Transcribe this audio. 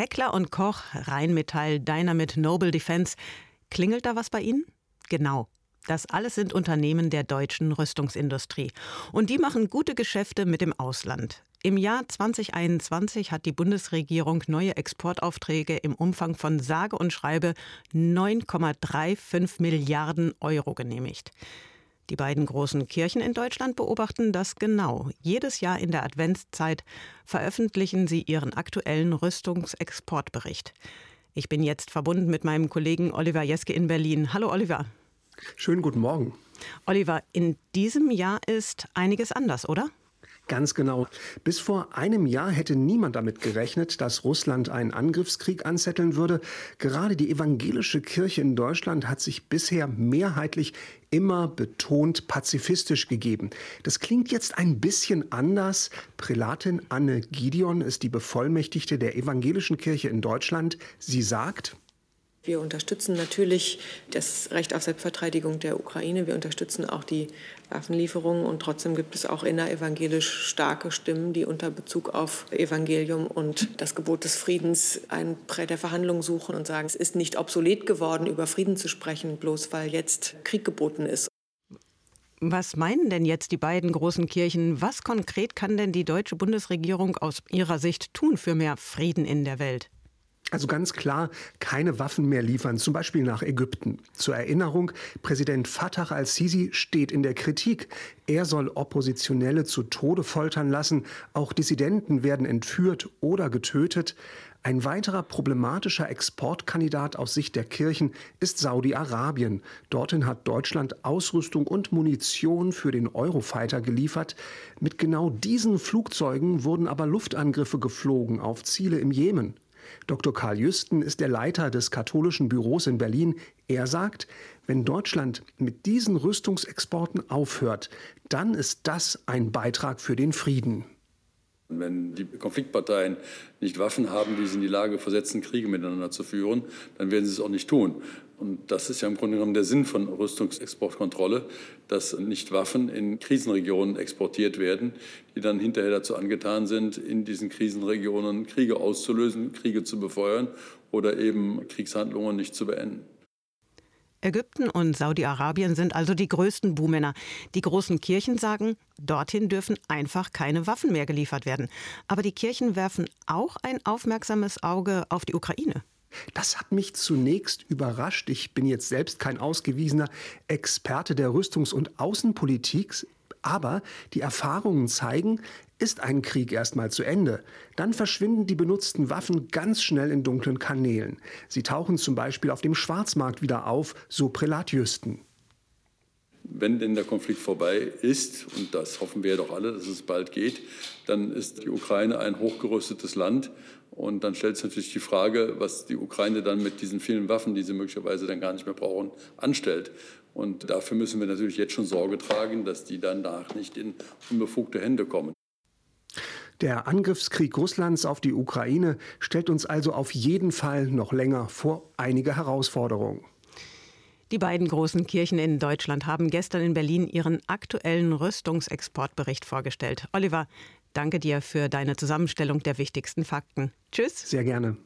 Heckler und Koch, Rheinmetall, Dynamit, Noble Defense. Klingelt da was bei Ihnen? Genau. Das alles sind Unternehmen der deutschen Rüstungsindustrie. Und die machen gute Geschäfte mit dem Ausland. Im Jahr 2021 hat die Bundesregierung neue Exportaufträge im Umfang von sage und schreibe 9,35 Milliarden Euro genehmigt. Die beiden großen Kirchen in Deutschland beobachten das genau. Jedes Jahr in der Adventszeit veröffentlichen sie ihren aktuellen Rüstungsexportbericht. Ich bin jetzt verbunden mit meinem Kollegen Oliver Jeske in Berlin. Hallo Oliver. Schönen guten Morgen. Oliver, in diesem Jahr ist einiges anders, oder? Ganz genau. Bis vor einem Jahr hätte niemand damit gerechnet, dass Russland einen Angriffskrieg anzetteln würde. Gerade die evangelische Kirche in Deutschland hat sich bisher mehrheitlich immer betont pazifistisch gegeben. Das klingt jetzt ein bisschen anders. Prälatin Anne Gideon ist die Bevollmächtigte der evangelischen Kirche in Deutschland. Sie sagt, wir unterstützen natürlich das Recht auf Selbstverteidigung der Ukraine. Wir unterstützen auch die Waffenlieferungen. Und trotzdem gibt es auch innerevangelisch starke Stimmen, die unter Bezug auf Evangelium und das Gebot des Friedens ein Brett der Verhandlungen suchen und sagen, es ist nicht obsolet geworden, über Frieden zu sprechen, bloß weil jetzt Krieg geboten ist. Was meinen denn jetzt die beiden großen Kirchen? Was konkret kann denn die deutsche Bundesregierung aus ihrer Sicht tun für mehr Frieden in der Welt? Also ganz klar, keine Waffen mehr liefern, zum Beispiel nach Ägypten. Zur Erinnerung, Präsident Fatah al-Sisi steht in der Kritik. Er soll Oppositionelle zu Tode foltern lassen. Auch Dissidenten werden entführt oder getötet. Ein weiterer problematischer Exportkandidat aus Sicht der Kirchen ist Saudi-Arabien. Dorthin hat Deutschland Ausrüstung und Munition für den Eurofighter geliefert. Mit genau diesen Flugzeugen wurden aber Luftangriffe geflogen auf Ziele im Jemen. Dr. Karl Jüsten ist der Leiter des katholischen Büros in Berlin. Er sagt, wenn Deutschland mit diesen Rüstungsexporten aufhört, dann ist das ein Beitrag für den Frieden. Wenn die Konfliktparteien nicht Waffen haben, die sie in die Lage versetzen, Kriege miteinander zu führen, dann werden sie es auch nicht tun. Und das ist ja im Grunde genommen der Sinn von Rüstungsexportkontrolle, dass nicht Waffen in Krisenregionen exportiert werden, die dann hinterher dazu angetan sind, in diesen Krisenregionen Kriege auszulösen, Kriege zu befeuern oder eben Kriegshandlungen nicht zu beenden. Ägypten und Saudi-Arabien sind also die größten Buhmänner. Die großen Kirchen sagen, dorthin dürfen einfach keine Waffen mehr geliefert werden. Aber die Kirchen werfen auch ein aufmerksames Auge auf die Ukraine. Das hat mich zunächst überrascht. Ich bin jetzt selbst kein ausgewiesener Experte der Rüstungs- und Außenpolitik, aber die Erfahrungen zeigen, ist ein Krieg erstmal zu Ende, dann verschwinden die benutzten Waffen ganz schnell in dunklen Kanälen. Sie tauchen zum Beispiel auf dem Schwarzmarkt wieder auf, so Prälat Jüsten. Wenn denn der Konflikt vorbei ist, und das hoffen wir doch alle, dass es bald geht, dann ist die Ukraine ein hochgerüstetes Land. Und dann stellt sich natürlich die Frage, was die Ukraine dann mit diesen vielen Waffen, die sie möglicherweise dann gar nicht mehr brauchen, anstellt. Und dafür müssen wir natürlich jetzt schon Sorge tragen, dass die danach nicht in unbefugte Hände kommen. Der Angriffskrieg Russlands auf die Ukraine stellt uns also auf jeden Fall noch länger vor einige Herausforderungen. Die beiden großen Kirchen in Deutschland haben gestern in Berlin ihren aktuellen Rüstungsexportbericht vorgestellt. Oliver, danke dir für deine Zusammenstellung der wichtigsten Fakten. Tschüss. Sehr gerne.